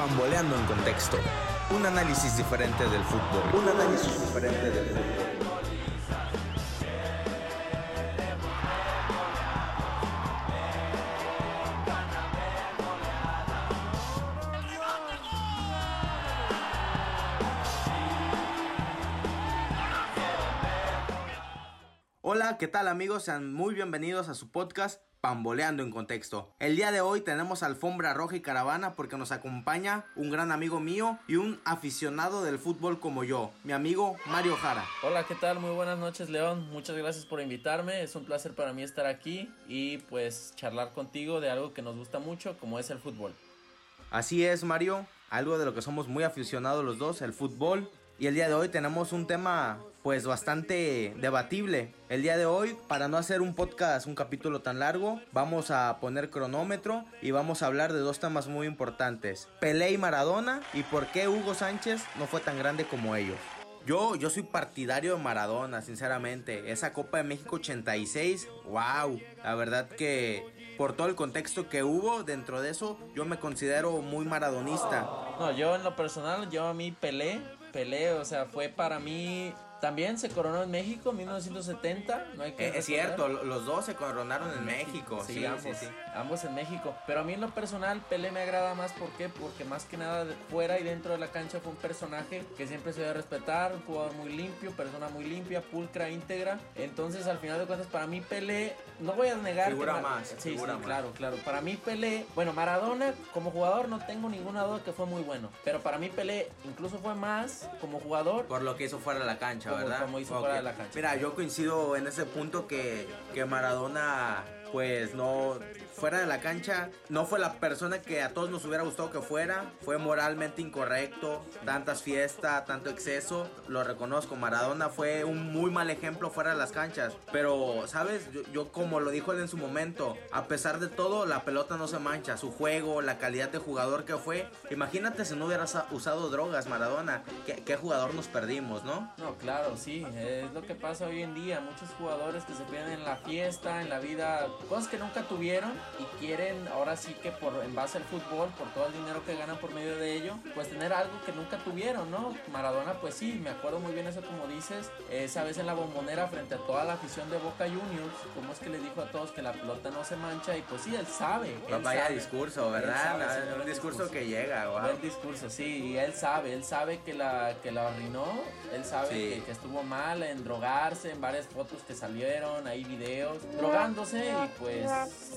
Pamboleando en contexto. Un análisis diferente del fútbol. Un análisis diferente del fútbol. Hola, ¿qué tal amigos? Sean muy bienvenidos a su podcast Pamboleando en Contexto. El día de hoy tenemos alfombra roja y caravana porque nos acompaña un gran amigo mío y un aficionado del fútbol como yo, mi amigo Mario Jara. Hola, ¿qué tal? Muy buenas noches, León. Muchas gracias por invitarme. Es un placer para mí estar aquí y pues charlar contigo de algo que nos gusta mucho como es el fútbol. Así es, Mario. Algo de lo que somos muy aficionados los dos, el fútbol. Y el día de hoy tenemos un tema pues bastante debatible. El día de hoy, para no hacer un podcast, un capítulo tan largo, vamos a poner cronómetro y vamos a hablar de dos temas muy importantes. Pelé y Maradona y por qué Hugo Sánchez no fue tan grande como ellos. Yo, yo soy partidario de Maradona, sinceramente. Esa Copa de México 86, wow. La verdad que por todo el contexto que hubo dentro de eso, yo me considero muy maradonista. No, yo en lo personal, yo a mí Pelé, Pelé, o sea, fue para mí también se coronó en México en 1970. No hay que Eh, es cierto, lo- los dos se coronaron en México. Sí, Sí, ambos, sí, sí. ambos en México. Pero a mí en lo personal, Pelé me agrada más. ¿Por qué? Porque más que nada, fuera y dentro de la cancha fue un personaje que siempre se debe respetar. Un jugador muy limpio, persona muy limpia, pulcra, íntegra. Entonces, al final de cuentas, para mí, Pelé, no voy a negar. Figura que más, Sí, figura sí, más. claro, claro. Para mí, Pelé, bueno, Maradona como jugador no tengo ninguna duda que fue muy bueno. Pero para mí, Pelé incluso fue más como jugador. Por lo que hizo fuera de la cancha, Como- ¿verdad? como hizo Ok. fuera de la cancha. Mira, yo coincido en ese punto que, que Maradona, pues no, fuera de la cancha, no fue la persona que a todos nos hubiera gustado que fuera. Fue moralmente incorrecto, tantas fiestas, tanto exceso, lo reconozco. Maradona fue un muy mal ejemplo fuera de las canchas. Pero, ¿sabes? Yo, como lo dijo él en su momento, a pesar de todo, la pelota no se mancha. Su juego, la calidad de jugador que fue. Imagínate si no hubieras usado drogas, Maradona. ¿Qué, qué jugador nos perdimos, no? No, claro, sí, es lo que pasa hoy en día. Muchos jugadores que se pierden en la fiesta, en la vida, cosas que nunca tuvieron y quieren ahora sí que por en base al fútbol, por todo el dinero que ganan por medio de ello, pues tener algo que nunca tuvieron, ¿no? Maradona, pues sí, me acuerdo muy bien eso como dices, esa vez en la bombonera frente a toda la afición de Boca Juniors, como es que le dijo a todos que la pelota no se mancha y pues sí, él sabe. él Vaya sabe. discurso, ¿verdad? sabe, Ah, señor, un el discurso que llega, wow. Buen discurso, sí, y él sabe, él sabe que la, que la arruinó, él sabe Sí. que, que estuvo mal en drogarse, en varias fotos que salieron, hay videos, drogándose y pues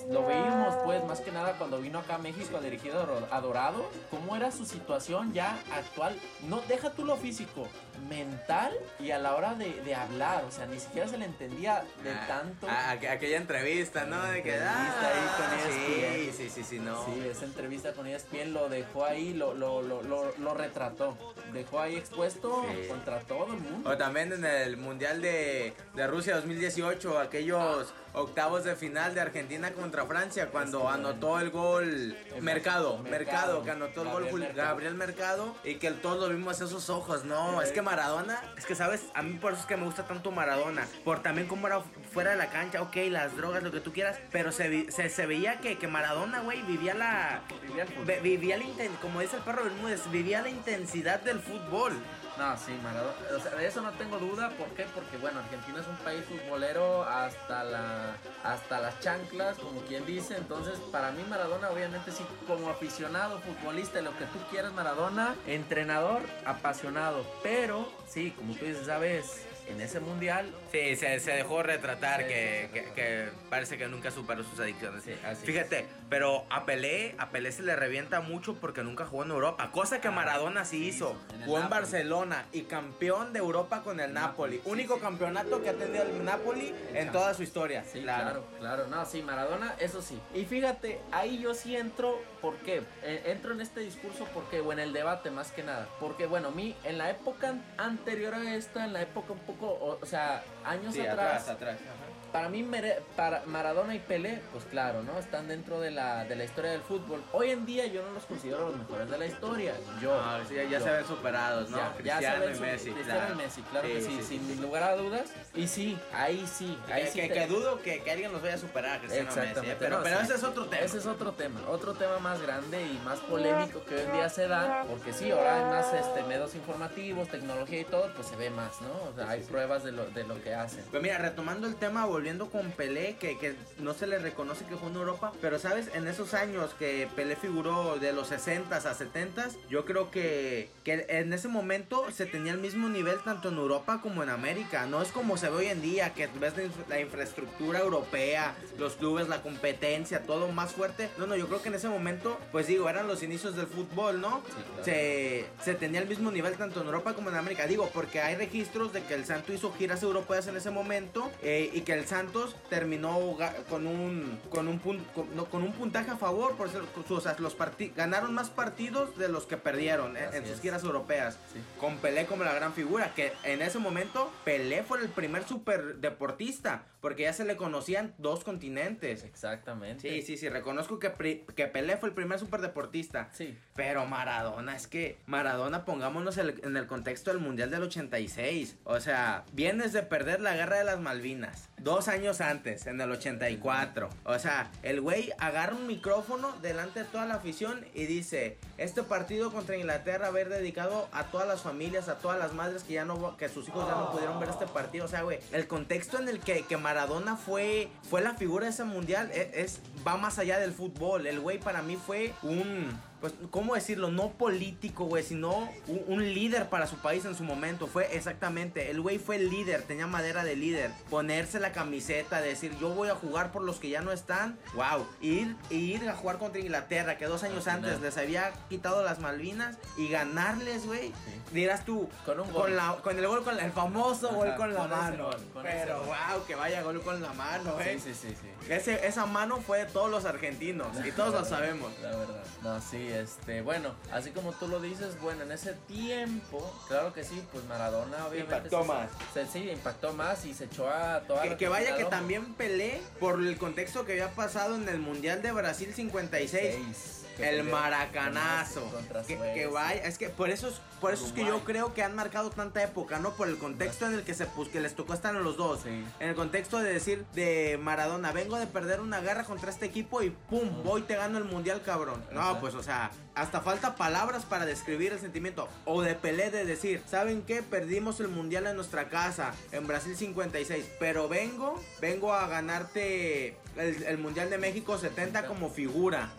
lo veíamos pues más que nada cuando vino acá a México a dirigir a Dorado, cómo era su situación ya actual, no, deja tú lo físico, mental y a la hora de, de hablar, o sea, ni siquiera se le entendía de Ah, tanto. ah, aqu- aquella entrevista, ¿no? De que. Entrevista ahí con ah, sí, sí, sí, sí, no. Sí, esa entrevista con ESPN lo dejó ahí, lo, lo, lo, lo, lo retrató. Dejó ahí expuesto Sí. contra todo el mundo. O también en el Mundial de, de Rusia 2018, aquellos octavos de final de Argentina contra Francia, cuando anotó el gol Mercado, Mercado, Mercado, que anotó el gol Gabriel Mercado. Gabriel Mercado y que todos lo vimos esos ojos, no, es que Maradona, es que sabes, a mí por eso es que me gusta tanto Maradona, por también cómo era fuera de la cancha, ok, las drogas, lo que tú quieras, pero se, se, se veía que, que Maradona, güey, vivía la... Vivía el fútbol. ve- Vivía la como dice el perro Bermúdez, vivía la intensidad del fútbol. No, sí, Maradona. O sea, de eso no tengo duda. ¿Por qué? Porque, bueno, Argentina es un país futbolero hasta la hasta las chanclas, como quien dice. Entonces, para mí, Maradona, obviamente, sí, como aficionado, futbolista, lo que tú quieras, Maradona, entrenador, apasionado. Pero, sí, como tú dices, sabes, en ese mundial Sí, se, se dejó retratar que, que- parece que nunca superó sus adicciones. Sí, así Fíjate, pero a Pelé, a Pelé se le revienta mucho porque nunca jugó en Europa, cosa que Ah, Maradona sí, hizo. jugó en. Barcelona y campeón de Europa con el Napoli. Único campeonato que ha tenido el Napoli en toda su historia. Sí, claro. claro, no, sí, Maradona, eso sí. Y fíjate, ahí yo sí entro, ¿por qué? Eh, entro en este discurso porque, o en el debate más que nada. Porque, bueno, a mí, en la época anterior a esta, en la época un poco, o, sea, años Sí, atrás, atrás, atrás. Para mí para Maradona y Pelé, pues claro, ¿no? Están dentro de la, de la historia del fútbol. Hoy en día yo no los considero los mejores de la historia. Yo, ah, ya, se ven superados, ¿no? Ya, se ven Messi, claro. Messi, claro que sí, sin lugar a dudas. Y sí, ahí sí, ahí que, sí. Que, dudo que, que, alguien los vaya a superar, Cristiano Exactamente. Messi. Pero, pero ese es otro tema. Ese es otro tema, otro tema más grande y más polémico que hoy en día se da, porque sí, ahora hay más este, medios informativos, tecnología y todo, pues se ve más, ¿no? O sea, hay pruebas de lo, de lo que hacen. Pues mira, retomando el tema, volviendo con Pelé, que, que no se le reconoce que fue en Europa, pero sabes, en esos años que Pelé figuró de los 60 a 70, yo creo que, que en ese momento se tenía el mismo nivel tanto en Europa como en América. No es como se ve hoy en día, que ves la infraestructura europea, los clubes, la competencia, todo más fuerte. No, no, yo creo que en ese momento, pues digo, eran los inicios del fútbol, ¿no? se, se tenía el mismo nivel tanto en Europa como en América. Digo, porque hay registros de que el Santo hizo giras europeas en ese momento eh, y que el Santos terminó con un con un, con, un puntaje a favor por ser, o sea, los ganaron más partidos de los que perdieron en, sus giras europeas. Con Pelé como la gran figura que en ese momento Pelé fue el primer super deportista porque ya se le conocían dos continentes. Exactamente. Sí sí sí reconozco que, que Pelé fue el primer super deportista sí. Pero Maradona es que Maradona pongámonos en el contexto del mundial del 86 o sea vienes de perder la guerra de las Malvinas dos años antes en el 84 o sea, el güey agarra un micrófono delante de toda la afición y dice, este partido contra Inglaterra a dedicado a todas las familias, a todas las madres que ya no, que sus hijos ya no pudieron ver este partido. O sea, güey, el contexto en el que, que Maradona fue, fue la figura de ese mundial e, es, va más allá del fútbol. El güey para mí fue un pues, ¿cómo decirlo? No político, güey, sino un, líder para su país en su momento. Fue exactamente, el güey fue el líder, tenía madera de líder. Ponerse la camiseta, decir, yo voy a jugar por los que ya no están. Wow. Ir, ir a jugar contra Inglaterra, que dos años antes les había quitado las Malvinas y ganarles, güey. Dirás tú, con, un con, la, con el gol, con el famoso gol con la mano. Pero wow, que vaya gol con la mano, güey. Sí, sí, sí, sí. Ese, esa mano fue de todos los argentinos y todos lo sabemos. La verdad. No, sí, este, bueno, así como tú lo dices, bueno, en ese tiempo, claro que sí, pues Maradona obviamente impactó más. sí, impactó más y se echó a toda que, que vaya que también peleé por el contexto que había pasado en el Mundial de Brasil 56 el maracanazo. Que, vaya, es que por eso es, por eso es que yo creo que han marcado tanta época, ¿no? Por el contexto en el que se pues, que les tocó estar en los dos. En el contexto de decir de Maradona, vengo de perder una guerra contra este equipo y pum, voy te gano el mundial, cabrón. No, pues o sea, hasta falta palabras para describir el sentimiento. O de Pelé de decir, ¿saben qué? Perdimos el mundial en nuestra casa, en Brasil 56. Pero vengo, vengo a ganarte el, el mundial de México 70 como figura.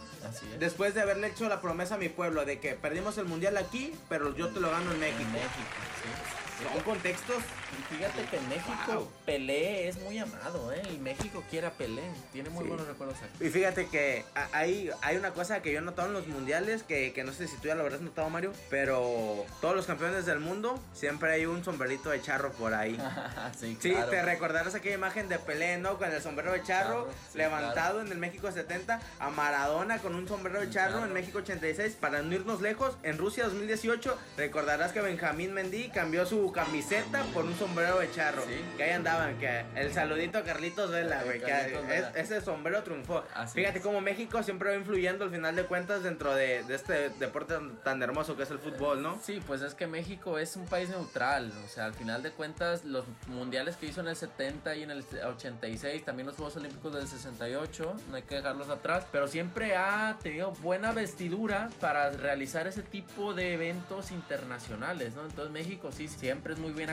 Después de haberle hecho la promesa a mi pueblo de que perdimos el mundial aquí, pero yo te lo gano en México. En México, sí. Son contextos y fíjate que en México Pelé es muy amado, ¿eh? Y México quiere a Pelé. Tiene muy buenos recuerdos aquí. Y fíjate que hay, hay una cosa que yo he notado en los mundiales, que, que no sé si tú ya lo habrás notado, Mario, pero todos los campeones del mundo siempre hay un sombrerito de charro por ahí. sí, claro. Sí, te recordarás aquella imagen de Pelé, ¿no? Con el sombrero de charro levantado en el México 70, a Maradona con un sombrero de charro en México 86. Para no irnos lejos, en Rusia 2018, recordarás que Benjamín Mendy cambió su camiseta por un sombrero de charro. Que ahí andaban, que el saludito a Carlitos Vela, güey. Que ese sombrero triunfó. Fíjate cómo México siempre va influyendo al final de cuentas dentro de, este deporte tan, hermoso que es el fútbol, ¿no? Sí, pues es que México es un país neutral. O sea, al final de cuentas, los mundiales que hizo en el 70 y en el 86, también los Juegos Olímpicos del 68, no hay que dejarlos atrás. Pero siempre ha tenido buena vestidura para realizar ese tipo de eventos internacionales, ¿no? Entonces México sí siempre es muy bien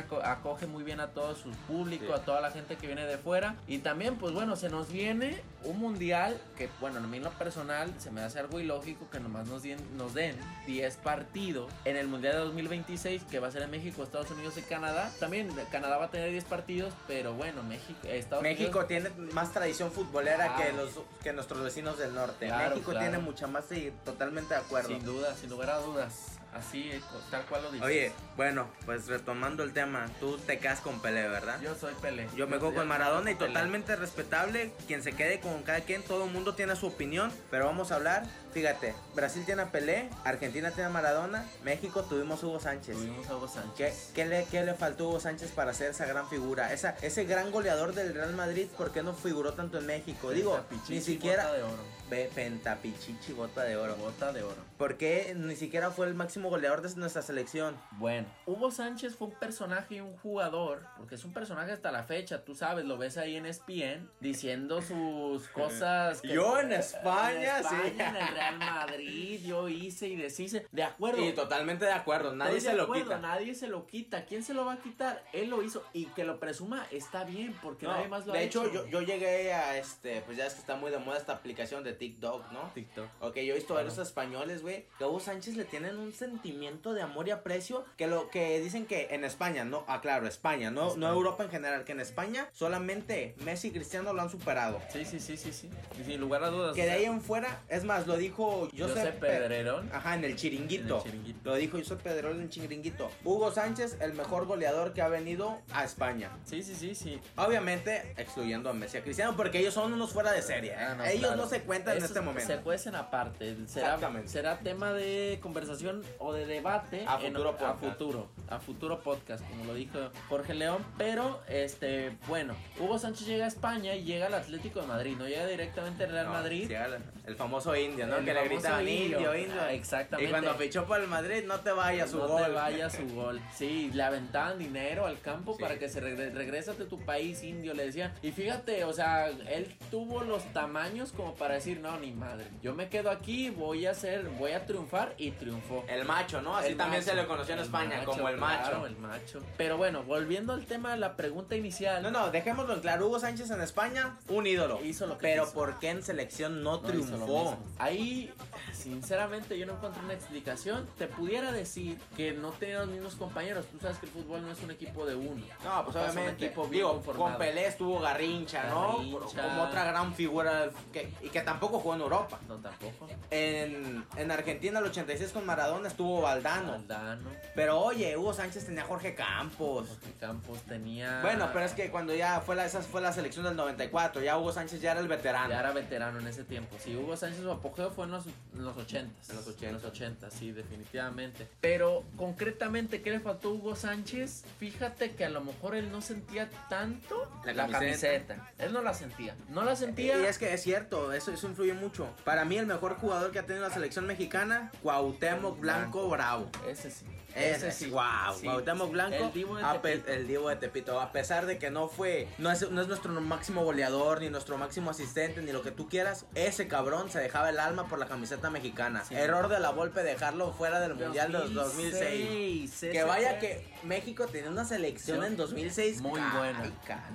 acoge muy bien a todo su público, a toda la gente que viene de fuera. Y también, pues bueno, se nos viene un mundial que, bueno, a mí en lo personal se me hace algo ilógico que nomás nos, den, nos den 10 partidos en el mundial de 2026 que va a ser en México, Estados Unidos y Canadá. También Canadá va a tener 10 partidos, pero bueno, México, Estados México tiene más tradición futbolera que, los, que nuestros vecinos del norte. México tiene mucha más, y totalmente de acuerdo. Sin duda, sin lugar a dudas. Así, tal cual lo dices. Oye, bueno, pues retomando el tema, tú te quedas con Pelé, ¿verdad? Yo soy Pelé. Yo me quedo con Maradona y totalmente respetable. Quien se quede con cada quien, todo el mundo tiene su opinión. Pero vamos a hablar. Fíjate, Brasil tiene a Pelé, Argentina tiene a Maradona, México tuvimos a Hugo Sánchez. Tuvimos a Hugo ¿Qué, Sánchez. qué le, qué le faltó a Hugo Sánchez para ser esa gran figura? Esa, ese gran goleador del Real Madrid, ¿por qué no figuró tanto en México? Digo, ni siquiera... bota de oro. Pentapichichi, bota de oro. Bota de oro. ¿Por qué ni siquiera fue el máximo goleador de nuestra selección? Bueno, Hugo Sánchez fue un personaje y un jugador, porque es un personaje hasta la fecha, tú sabes, lo ves ahí en ESPN diciendo sus cosas. que- Yo en España, en sí. España, en el Real Madrid, yo hice y deshice. De acuerdo. Y totalmente de acuerdo, nadie se de lo acuerdo, quita. Nadie se lo quita. ¿Quién se lo va a quitar? Él lo hizo y que lo presuma está bien porque No, nadie más lo de ha hecho, hecho. yo, yo llegué a este, pues ya es que está muy de moda esta aplicación de TikTok, ¿no? TikTok. Ok, yo he visto varios españoles, güey, que a Hugo Sánchez le tienen un sentimiento de amor y aprecio que lo que dicen que en España, no, ah, claro, España, no, no España. Europa en general, que en España solamente Messi y Cristiano lo han superado. Sí, sí, sí, sí, sí. Y sin lugar a dudas. Que de sea, ahí en fuera, es más, lo dijo Pe- Pedrerón. Ajá, en el chiringuito. En el chiringuito. Lo dijo Josep Pedrerol en el chiringuito. Hugo Sánchez, el mejor goleador que ha venido a España. Sí, sí, sí, sí. Obviamente, excluyendo a Messi y a Cristiano, porque ellos son unos fuera de serie. ¿eh? Ah, no, ellos claro. no se cuentan en este momento. Se cuecen aparte. Será, será tema de conversación o de debate A en- futuro a futuro. A futuro podcast, como lo dijo Jorge León. Pero, este, bueno, Hugo Sánchez llega a España y llega al Atlético de Madrid. No llega directamente al Real No, Madrid. sí, el, el famoso indio, ¿no? El que le gritaban indio. indio, indio. Ah, exactamente. Y cuando fichó para el Madrid, no te vayas su no gol. te vaya su gol. Sí, le aventaban dinero al campo Sí. para que se regre regrésate a tu país indio, le decían. Y fíjate, o sea, él tuvo los tamaños como para decir, no, ni madre. Yo me quedo aquí, voy a hacer, voy a triunfar y triunfó. El macho, ¿no? Así El también macho, se le conoció en España, macho, como el macho. el macho. Pero bueno, volviendo al tema de la pregunta inicial. No, no, dejémoslo en claro. Hugo Sánchez en España, un ídolo. Hizo lo que Pero. ¿por qué en selección no, No triunfó? Ahí, sinceramente, yo no encontré una explicación. Te pudiera decir que no tenía los mismos compañeros. Tú sabes que el fútbol no es un equipo de uno. No, pues Pasa un obviamente. equipo Digo, con Pelé estuvo Garrincha, ¿no? Garrincha. Como otra gran figura que, y que tampoco jugó en Europa. No, tampoco. En, en Argentina, el 86 con Maradona estuvo Valdano. Aldano, Pero oye, Hugo Sánchez tenía a Jorge Campos. Jorge Campos tenía. Bueno, pero es que cuando ya fue la, esa fue la selección del 94, ya Hugo Sánchez ya era el veterano. Ya era veterano en ese tiempo. Sí, Hugo Sánchez su apogeo fue en los, en los 80. En los 80. En los 80, sí, definitivamente. Pero concretamente, ¿qué le faltó a Hugo Sánchez? Fíjate que a lo mejor él no sentía tanto La camiseta. Él no la sentía. No la sentía. Y es que es cierto, eso, eso influye mucho. Para mí el mejor jugador que ha tenido la selección mexicana, Cuauhtémoc Blanco Bravo. Ese sí. Ese sí, wow, Sí, Cuauhtémoc sí. Blanco, El Divo de Tepito. el Divo de Tepito, a pesar de que no fue, no es, no es nuestro máximo goleador, ni nuestro máximo asistente, ni lo que tú quieras, ese cabrón se dejaba el alma por la camiseta mexicana. Error de la Volpe dejarlo fuera del Mundial de 2006. Que vaya que México tenía una selección en 2006 Muy buena.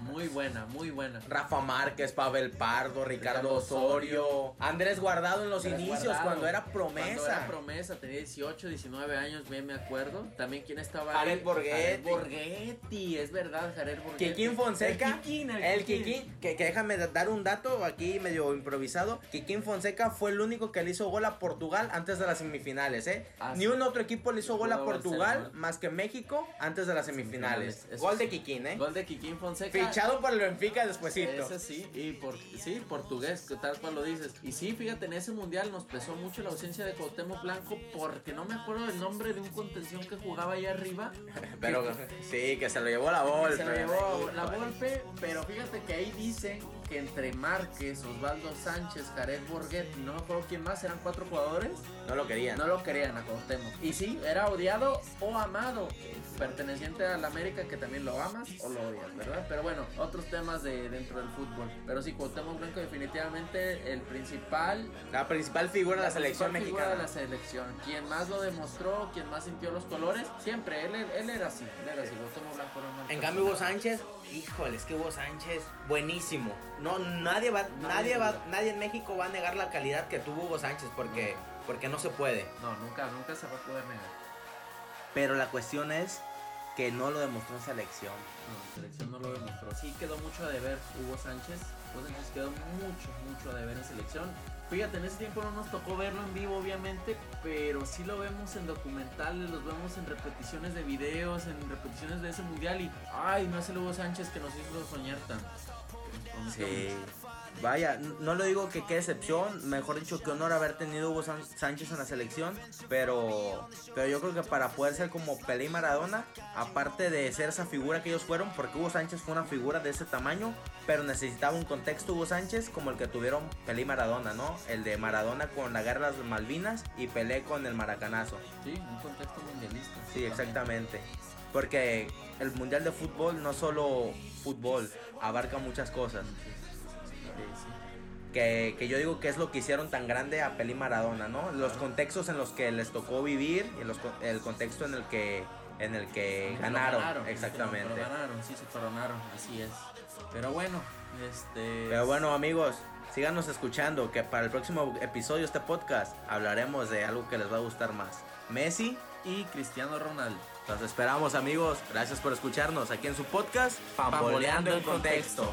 Muy buena, muy buena. Rafa Márquez, Pavel Pardo, Ricardo, Ricardo Osorio, Osorio. Andrés Guardado en los Andrés inicios Guardado, cuando era promesa. Cuando era promesa, tenía 18, 19 años, bien me acuerdo. También quién estaba Jared? Borghetti. Jared Borghetti, es verdad, Jared Borghetti. Kikín Fonseca, El Kikín, el el Kikín. Kikín, que, que déjame dar un dato aquí medio improvisado. Kikín Fonseca fue el único que le hizo gol a Portugal antes de las semifinales, ¿eh? Ah, Ni sí. un otro equipo le hizo gol a Portugal más que México antes de las semifinales. Eso Gol sí. de Kikín, ¿eh? Gol de Kikín Fonseca. Fichado por el Benfica despuesito. Ese sí, y por, sí, portugués, que tal cual lo dices. Y sí, fíjate, en ese mundial nos pesó mucho la ausencia de Cuauhtémoc Blanco porque no me acuerdo del nombre de un contención que jugaba ahí arriba. Pero sí, que se lo llevó la Que Volpe. se lo llevó la golpe, pero fíjate que ahí dicen que entre Márquez, Osvaldo Sánchez, Jared Borghetti, no me acuerdo quién más, eran cuatro jugadores, No lo querían. no lo querían a Cuauhtémoc. Y sí, era odiado o amado, perteneciente a la América que también lo amas o lo odias, ¿verdad? Pero bueno, otros temas de dentro del fútbol. Pero sí, Cuauhtémoc Blanco definitivamente el principal La principal figura de la selección principal figura mexicana. de la selección. Quien más lo demostró, quien más sintió los colores, siempre, él, él era así, él era así, Cuauhtémoc Blanco era En cambio Hugo Sánchez, híjole, es que Hugo Sánchez, buenísimo. No, nadie va, No nadie va, nadie en México va a negar la calidad que tuvo Hugo Sánchez porque, porque no se puede. No, nunca, nunca se va a poder negar. Pero la cuestión es que no lo demostró en selección. No, la selección no lo demostró. Sí quedó mucho a deber Hugo Sánchez. Hugo Sánchez quedó mucho, mucho a deber en selección. Fíjate, en ese tiempo no nos tocó verlo en vivo, obviamente, pero sí lo vemos en documentales, los vemos en repeticiones de videos, en repeticiones de ese mundial y, ay, no es el Sánchez que nos hizo soñar tanto. Sí. Vaya, no lo digo que qué excepción, mejor dicho que honor haber tenido Hugo Sánchez en la selección, pero, pero yo creo que para poder ser como Pelé y Maradona, aparte de ser esa figura que ellos fueron, porque Hugo Sánchez fue una figura de ese tamaño, pero necesitaba un contexto Hugo Sánchez como el que tuvieron Pelé y Maradona, ¿no? El de Maradona con la guerra de las Malvinas y Pelé con el Maracanazo. Sí, un contexto mundialista. Sí, exactamente. Porque el Mundial de Fútbol no solo fútbol, abarca muchas cosas. Que, que, yo digo que es lo que hicieron tan grande a Peli Maradona, ¿no? Los contextos en los que les tocó vivir y los, el contexto en el que en el que ganaron, exactamente. Se ganaron, sí, se coronaron, así es. Pero bueno, este Pero bueno, amigos, síganos escuchando que para el próximo episodio de este podcast hablaremos de algo que les va a gustar más. Messi y Cristiano Ronaldo. Los esperamos, amigos. Gracias por escucharnos aquí en su podcast Pamboleando el contexto.